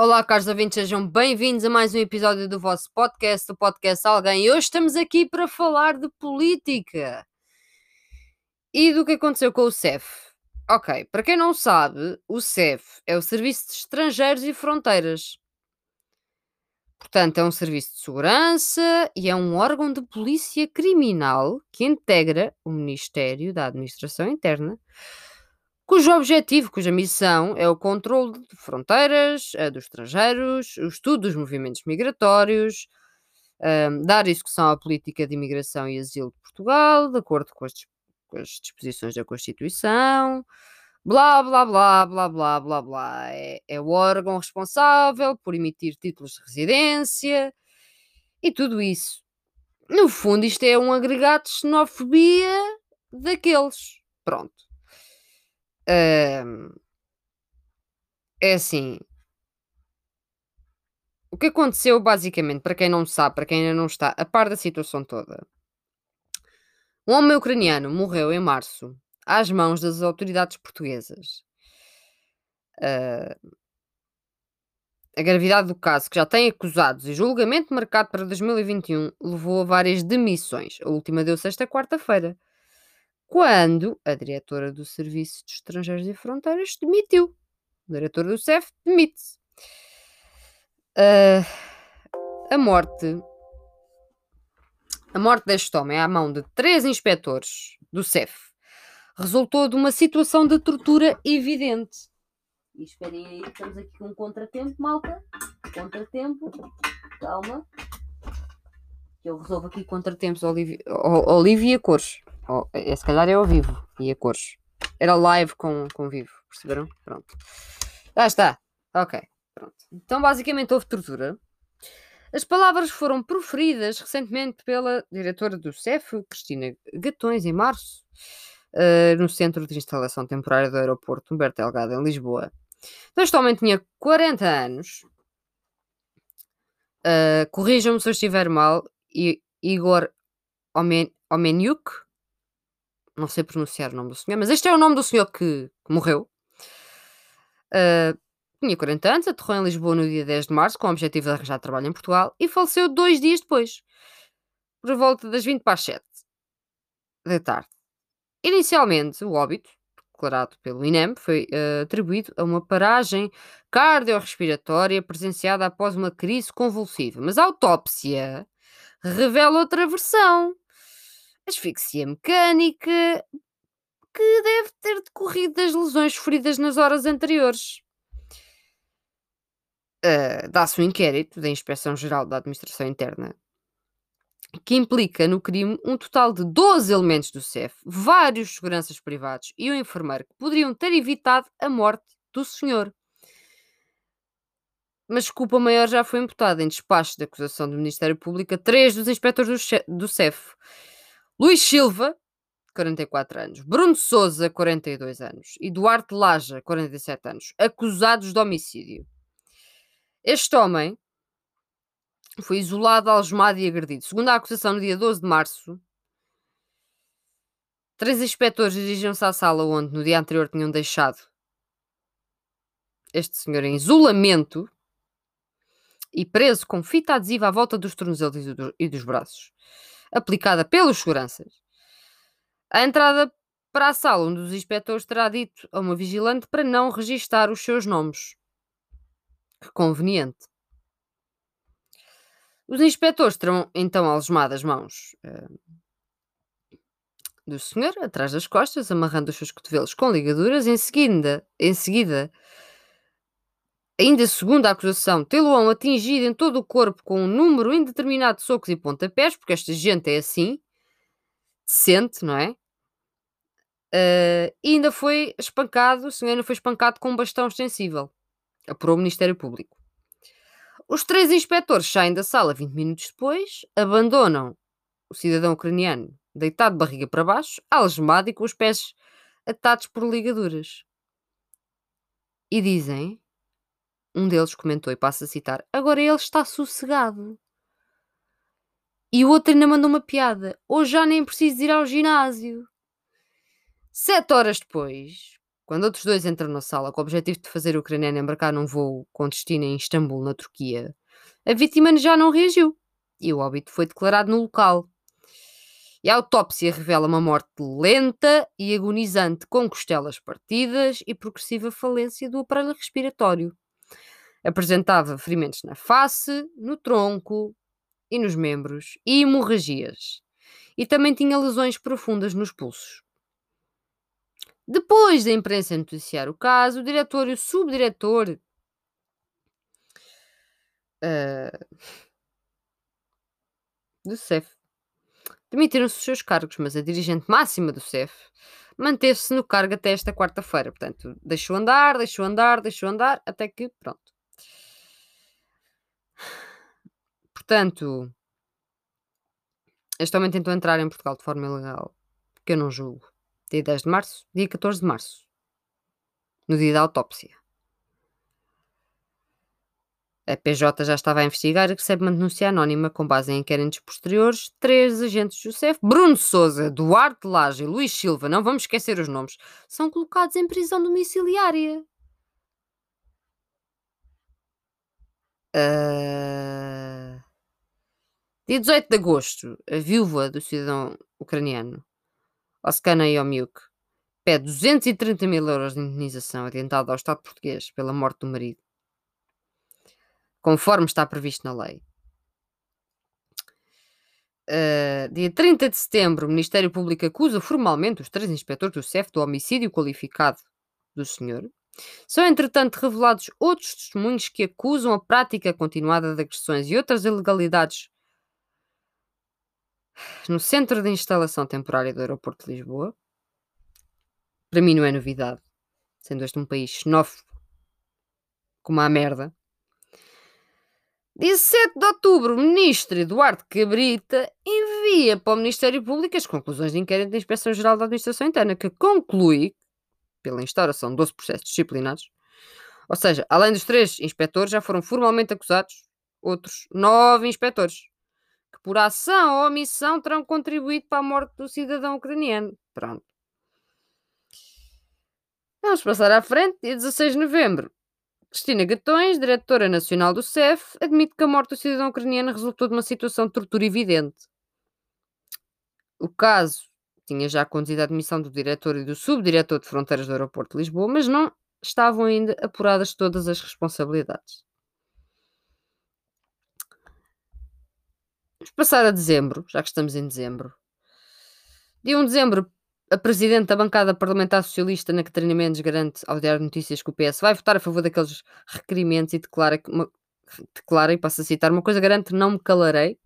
Olá, caros ouvintes, sejam bem-vindos a mais um episódio do vosso podcast, o podcast Alguém. E hoje estamos aqui para falar de política e do que aconteceu com o CEF. Ok, para quem não sabe, o CEF é o Serviço de Estrangeiros e Fronteiras. Portanto, é um serviço de segurança e é um órgão de polícia criminal que integra o Ministério da Administração Interna cujo objetivo, cuja missão é o controle de fronteiras, uh, dos estrangeiros, o estudo dos movimentos migratórios, uh, dar execução à política de imigração e asilo de Portugal, de acordo com as, com as disposições da Constituição, blá blá blá blá blá blá blá. É, é o órgão responsável por emitir títulos de residência e tudo isso. No fundo, isto é um agregado de xenofobia daqueles. Pronto é assim. O que aconteceu, basicamente, para quem não sabe, para quem ainda não está a par da situação toda, um homem ucraniano morreu em março às mãos das autoridades portuguesas. Uh, a gravidade do caso, que já tem acusados e julgamento marcado para 2021, levou a várias demissões. A última deu sexta quarta-feira quando a diretora do Serviço de Estrangeiros e Fronteiras demitiu. A diretora do CEF demite-se. Uh, a morte. A morte deste homem à mão de três inspectores do CEF resultou de uma situação de tortura evidente. E esperem aí, estamos aqui com um contratempo, malta. Contratempo. Calma. Eu resolvo aqui contratempos, Olivia, Olivia Cores. Oh, é, se calhar é ao vivo e a cores. Era live com, com vivo, perceberam? Pronto. Já está. Ok. Pronto. Então, basicamente, houve tortura. As palavras foram proferidas recentemente pela diretora do CEF, Cristina Gatões, em março, uh, no Centro de Instalação Temporária do Aeroporto Humberto Delgado, em Lisboa. Então, este homem tinha 40 anos. Uh, Corrijam-me se eu estiver mal. I Igor Omen Omeniuk, não sei pronunciar o nome do senhor, mas este é o nome do senhor que, que morreu. Uh, tinha 40 anos, aterrou em Lisboa no dia 10 de março com o objetivo de arranjar trabalho em Portugal e faleceu dois dias depois, por volta das 20 para as 7 da tarde. Inicialmente, o óbito, declarado pelo INEM, foi uh, atribuído a uma paragem cardiorrespiratória presenciada após uma crise convulsiva, mas a autópsia revela outra versão asfixia mecânica, que deve ter decorrido das lesões sofridas nas horas anteriores. Uh, Dá-se um inquérito da Inspeção-Geral da Administração Interna que implica no crime um total de 12 elementos do CEF, vários seguranças privados e um enfermeiro que poderiam ter evitado a morte do senhor. Mas culpa maior já foi imputada em despacho de acusação do Ministério Público a três dos inspectores do CEF Luís Silva, 44 anos, Bruno Souza, 42 anos e Duarte Laja, 47 anos, acusados de homicídio. Este homem foi isolado, algemado e agredido. Segundo a acusação, no dia 12 de março, três inspectores dirigiam-se à sala onde no dia anterior tinham deixado este senhor em isolamento e preso com fita adesiva à volta dos tornozelos e dos braços aplicada pelos seguranças. A entrada para a sala, um dos inspectores terá dito a uma vigilante para não registar os seus nomes. Que conveniente. Os inspectores terão então algemado as mãos uh, do senhor atrás das costas, amarrando os seus cotovelos com ligaduras. Em seguida, em seguida ainda segundo a acusação, tê-lo-ão atingido em todo o corpo com um número indeterminado de socos e pontapés, porque esta gente é assim, decente, não é? Uh, e ainda foi espancado, o senhor ainda foi espancado com um bastão extensível, apurou o Ministério Público. Os três inspectores saem da sala 20 minutos depois, abandonam o cidadão ucraniano deitado de barriga para baixo, algemado e com os pés atados por ligaduras. E dizem um deles comentou, e passo a citar: Agora ele está sossegado. E o outro ainda mandou uma piada: Hoje já nem preciso ir ao ginásio. Sete horas depois, quando outros dois entram na sala com o objetivo de fazer o ucraniano embarcar num voo com destino em Istambul, na Turquia, a vítima já não reagiu e o óbito foi declarado no local. E a autópsia revela uma morte lenta e agonizante, com costelas partidas e progressiva falência do aparelho respiratório. Apresentava ferimentos na face, no tronco e nos membros e hemorragias. E também tinha lesões profundas nos pulsos. Depois da imprensa noticiar o caso, o diretor e o subdiretor uh, do CEF demitiram-se dos seus cargos, mas a dirigente máxima do CEF manteve-se no cargo até esta quarta-feira. Portanto, deixou andar, deixou andar, deixou andar, até que, pronto. Portanto, este homem tentou entrar em Portugal de forma ilegal, que eu não julgo. Dia 10 de março, dia 14 de março, no dia da autópsia. A PJ já estava a investigar e recebe uma denúncia anónima com base em inquéritos posteriores. Três agentes do CEF, Bruno Souza, Duarte Lage e Luís Silva, não vamos esquecer os nomes, são colocados em prisão domiciliária. Uh... Dia 18 de agosto, a viúva do cidadão ucraniano, Oskana Yomiuk, pede 230 mil euros de indenização adiantada ao Estado português pela morte do marido conforme está previsto na lei. Uh, dia 30 de setembro, o Ministério Público acusa formalmente os três inspectores do CEF do homicídio qualificado do senhor. São, entretanto, revelados outros testemunhos que acusam a prática continuada de agressões e outras ilegalidades no centro de instalação temporária do aeroporto de Lisboa. Para mim não é novidade, sendo este um país xenófobo como a merda. Dia 7 de outubro, o ministro Eduardo Cabrita envia para o Ministério Público as conclusões de inquérito da Inspeção-Geral da Administração Interna, que conclui, pela instauração de 12 processos disciplinados, ou seja, além dos três inspectores, já foram formalmente acusados outros nove inspectores, que por ação ou omissão terão contribuído para a morte do cidadão ucraniano. Pronto. Vamos passar à frente, dia 16 de novembro. Cristina Gatões, diretora nacional do CEF, admite que a morte do cidadão ucraniano resultou de uma situação de tortura evidente. O caso tinha já conduzido à admissão do diretor e do subdiretor de fronteiras do aeroporto de Lisboa, mas não estavam ainda apuradas todas as responsabilidades. Vamos passar a dezembro, já que estamos em dezembro. Dia 1 de dezembro, a presidente da bancada parlamentar socialista, na Catarina Mendes, garante ao Diário de Notícias que o PS vai votar a favor daqueles requerimentos e declara, que uma, declara, e passo a citar, uma coisa garante, não me calarei.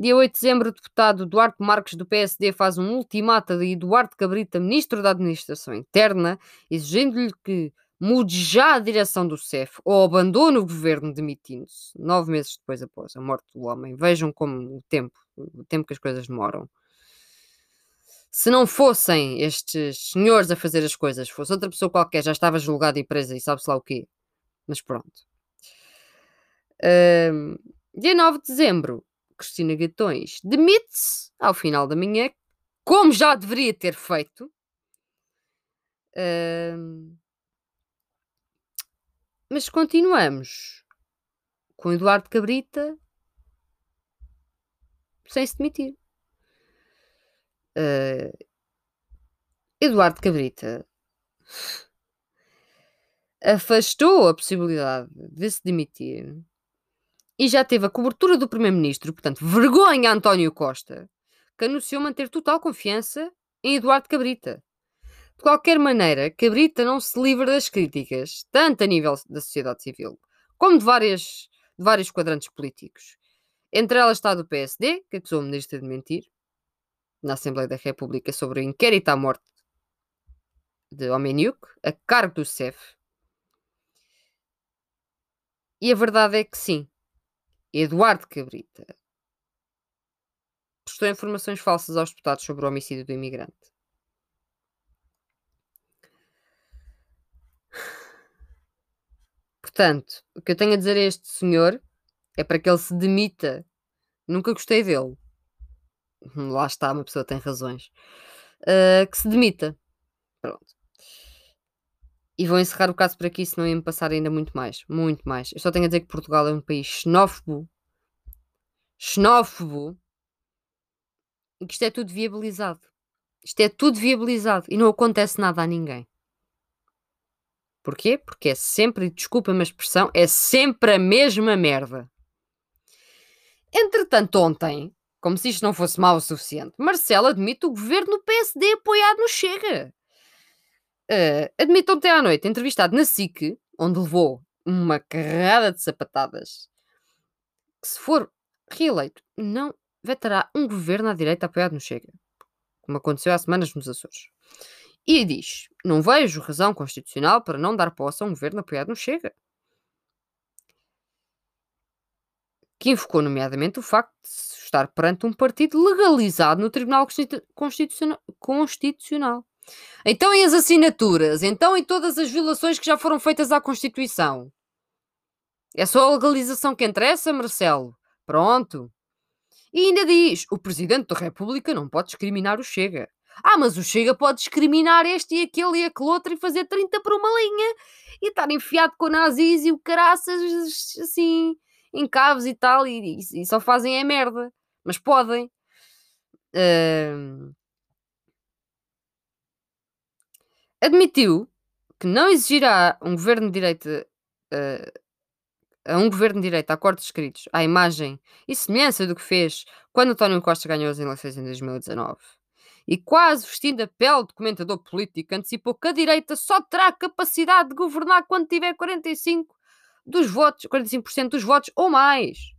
Dia 8 de dezembro, o deputado Duarte Marques, do PSD, faz um ultimato de Eduardo Cabrita, ministro da Administração Interna, exigindo-lhe que mude já a direção do CEF ou abandone o governo demitindo-se, nove meses depois após a morte do homem. Vejam como o tempo, o tempo que as coisas demoram se não fossem estes senhores a fazer as coisas, fosse outra pessoa qualquer, já estava julgada e presa e sabe-se lá o quê. Mas pronto. Um, dia 9 de dezembro, Cristina Gatões demite-se ao final da manhã, como já deveria ter feito. Um, mas continuamos com Eduardo Cabrita sem se demitir uh, Eduardo Cabrita afastou a possibilidade de se demitir e já teve a cobertura do Primeiro-Ministro, portanto, vergonha António Costa, que anunciou manter total confiança em Eduardo Cabrita. De qualquer maneira, Cabrita não se livra das críticas, tanto a nível da sociedade civil, como de, várias, de vários quadrantes políticos. Entre elas está do PSD, que acusou o ministro de mentir, na Assembleia da República sobre o inquérito à morte de Omeniuk, a cargo do CEF. E a verdade é que sim, Eduardo Cabrita prestou informações falsas aos deputados sobre o homicídio do imigrante. Portanto, o que eu tenho a dizer a este senhor é para que ele se demita. Nunca gostei dele. lá está, uma pessoa tem razões, uh, que se demita. Pronto. E vou encerrar o caso por aqui, senão ia-me passar ainda muito mais. Muito mais. Eu só tenho a dizer que Portugal é um país xenófobo. Xenófobo. E que isto é tudo viabilizado. Isto é tudo viabilizado. E não acontece nada a ninguém. Porquê? Porque é sempre, desculpa-me a expressão, é sempre a mesma merda. Entretanto, ontem, como se isto não fosse mal o suficiente, Marcelo admite o governo do PSD apoiado no Chega. Uh, admite ontem à noite, entrevistado na SIC, onde levou uma carrada de sapatadas, que se for reeleito, não vetará um governo à direita apoiado no Chega, como aconteceu há semanas nos Açores. E diz: Não vejo razão constitucional para não dar posse a um governo apoiado no Chega. Que invocou, nomeadamente, o facto de estar perante um partido legalizado no Tribunal Constitucional. Então, e as assinaturas? Então, e todas as violações que já foram feitas à Constituição? É só a legalização que interessa, Marcelo? Pronto. E ainda diz: o Presidente da República não pode discriminar o Chega. Ah, mas o Chega pode discriminar este e aquele e aquele outro e fazer 30 por uma linha e estar enfiado com nazis e o caraças assim em cabos e tal e, e, só fazem é merda. Mas podem. Admitiu que não exigirá um governo de direita uh, a um governo de direita a cortes escritos à imagem e semelhança do que fez quando António Costa ganhou as eleições em 2019. E quase vestindo a pele de comentador político, antecipou que a direita só terá capacidade de governar quando tiver 45 dos votos, 45% dos votos ou mais.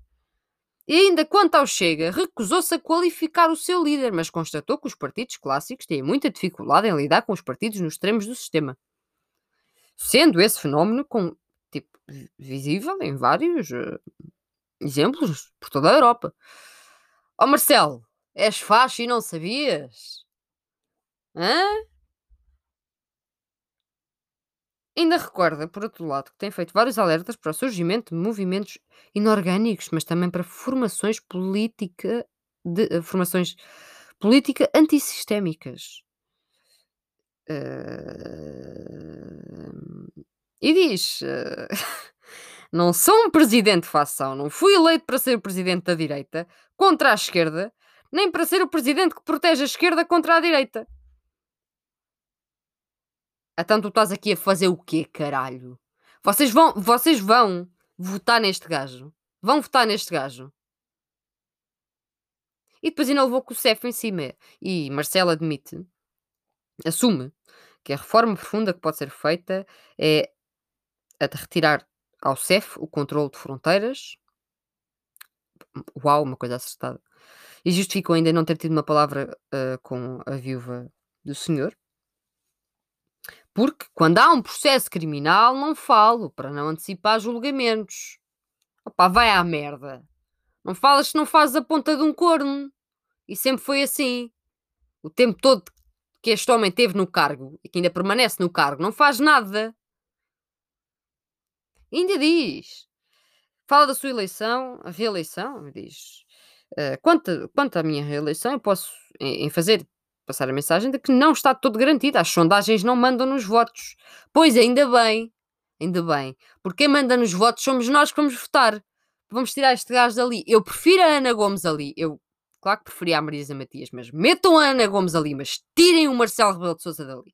E ainda quanto ao Chega, recusou-se a qualificar o seu líder, mas constatou que os partidos clássicos têm muita dificuldade em lidar com os partidos nos extremos do sistema. Sendo esse fenómeno com, tipo, visível em vários uh, exemplos por toda a Europa. Ó oh, Marcelo, és facho e não sabias? Hã? Ainda recorda, por outro lado, que tem feito vários alertas para o surgimento de movimentos inorgânicos, mas também para formações política de uh, formações política antissistémicas. Uh, e diz: uh, Não sou um presidente de facção, não fui eleito para ser o presidente da direita contra a esquerda, nem para ser o presidente que protege a esquerda contra a direita. Então tu estás aqui a fazer o quê, caralho? Vocês vão, vocês vão votar neste gajo. Vão votar neste gajo. E depois ainda levou com o CEF em cima. E Marcelo admite, assume, que a reforma profunda que pode ser feita é a de retirar ao CEF o controle de fronteiras. Uau, uma coisa acertada. E justificou ainda não ter tido uma palavra uh, com a viúva do senhor. Porque quando há um processo criminal, não falo para não antecipar julgamentos. Opa, vai à merda. Não falas se não fazes a ponta de um corno. E sempre foi assim. O tempo todo que este homem teve no cargo e que ainda permanece no cargo, não faz nada. ainda diz. Fala da sua eleição, a reeleição, diz. Uh, quanto, quanto à minha reeleição, eu posso em, em fazer passar a mensagem de que não está todo garantido. As sondagens não mandam nos votos. Pois ainda bem, ainda bem. Porque quem manda nos votos somos nós que vamos votar. Vamos tirar este gajo dali. Eu prefiro a Ana Gomes ali. Eu, claro que preferia a Marisa Matias, mas metam a Ana Gomes ali, mas tirem o Marcelo Rebelo de Sousa dali.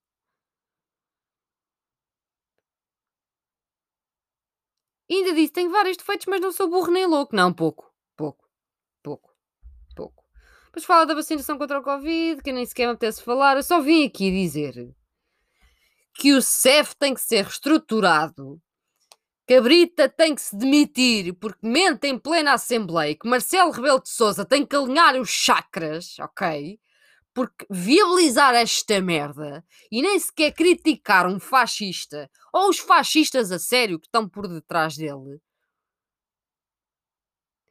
Ainda disse, tenho vários defeitos, mas não sou burro nem louco. Não, pouco. Depois fala da vacinação contra o Covid, que nem sequer me apetece falar. Eu só vim aqui dizer que o CEF tem que ser reestruturado, que a Brita tem que se demitir porque mente em plena Assembleia, que Marcelo Rebelo de Sousa tem que alinhar os chakras, ok? Porque viabilizar esta merda e nem sequer criticar um fascista ou os fascistas a sério que estão por detrás dele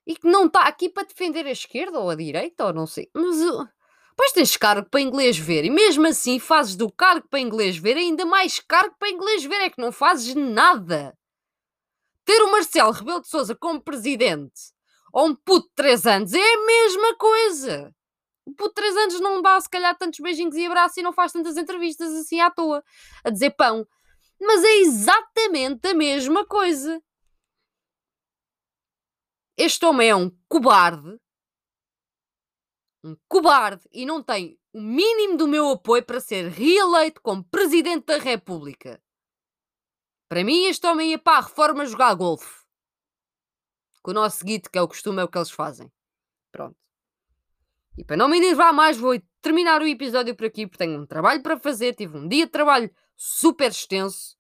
e que não está aqui para defender a esquerda ou a direita, ou não sei. Mas uh, depois tens cargo para inglês ver, e mesmo assim fazes do cargo para inglês ver ainda mais cargo para inglês ver, é que não fazes nada. Ter o Marcelo Rebelo de Souza como presidente ou um puto de 3 anos é a mesma coisa. O puto de 3 anos não dá, se calhar, tantos beijinhos e abraços e não faz tantas entrevistas assim à toa, a dizer pão. Mas é exatamente a mesma coisa. Este homem é um cobarde. Um cobarde e não tem o mínimo do meu apoio para ser reeleito como Presidente da República. Para mim, este homem ia para a reforma jogar golfe. Com o nosso guito, que é o costume, é o que eles fazem. Pronto. E para não me enervar mais, vou terminar o episódio por aqui, porque tenho um trabalho para fazer. Tive um dia de trabalho super extenso.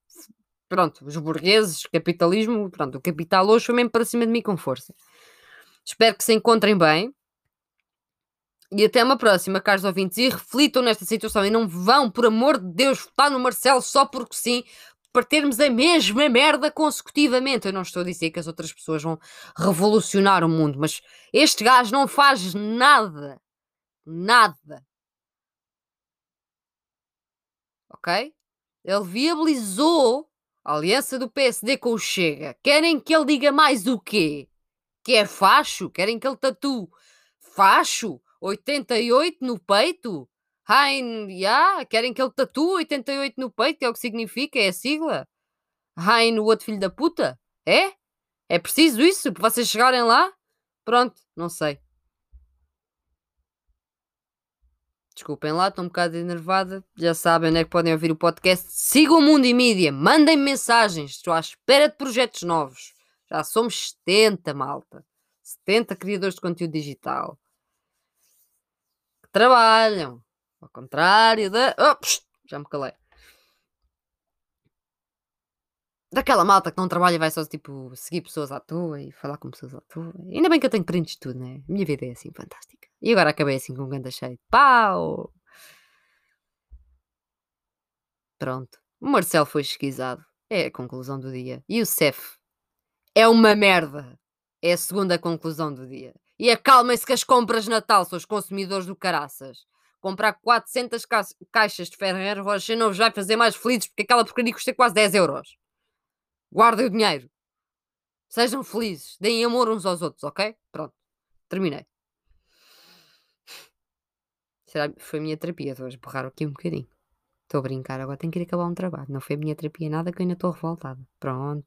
Pronto, os burgueses, capitalismo, pronto, o capital hoje foi mesmo para cima de mim com força. Espero que se encontrem bem. E até uma próxima, caros ouvintes, e reflitam nesta situação e não vão, por amor de Deus, votar no Marcelo só porque sim, para termos a mesma merda consecutivamente. Eu não estou a dizer que as outras pessoas vão revolucionar o mundo, mas este gajo não faz nada. Nada. Ok? Ele viabilizou aliança do PSD com o Chega. Querem que ele diga mais o quê? Que é facho? Querem que ele tatue facho? 88 no peito? Hein, yeah, querem que ele tatue 88 no peito, é o que significa, é a sigla. Hein, o outro filho da puta? É? É preciso isso para vocês chegarem lá? Pronto, não sei. Desculpem lá, estou um bocado enervada. Já sabem onde é que podem ouvir o podcast. Sigam o Mundo e Mídia, mandem mensagens. Estou à espera de projetos novos. Já somos 70, malta. 70 criadores de conteúdo digital. Que trabalham. Ao contrário da. Oh, já me calei. Daquela malta que não trabalha e vai só tipo seguir pessoas à toa e falar com pessoas à toa. Ainda bem que eu tenho prints de tudo, né? Minha vida é assim fantástica. E agora acabei assim com um ganda cheio. Pau! Pronto. O Marcelo foi esquisado. É a conclusão do dia. E o Cef é uma merda. É a segunda conclusão do dia. E acalmem-se que as compras de Natal são os consumidores do caraças comprar 400 ca caixas de Ferrero Rocher não vos vai fazer mais felizes porque aquela porcaria custa quase 10 euros. Guardem o dinheiro. Sejam felizes. Deem amor uns aos outros, ok? Pronto. Terminei. Será, foi a minha terapia. Estou a esborrar aqui um bocadinho. Estou a brincar. Agora tenho que ir acabar um trabalho. Não foi a minha terapia nada que eu ainda estou revoltada. Pronto.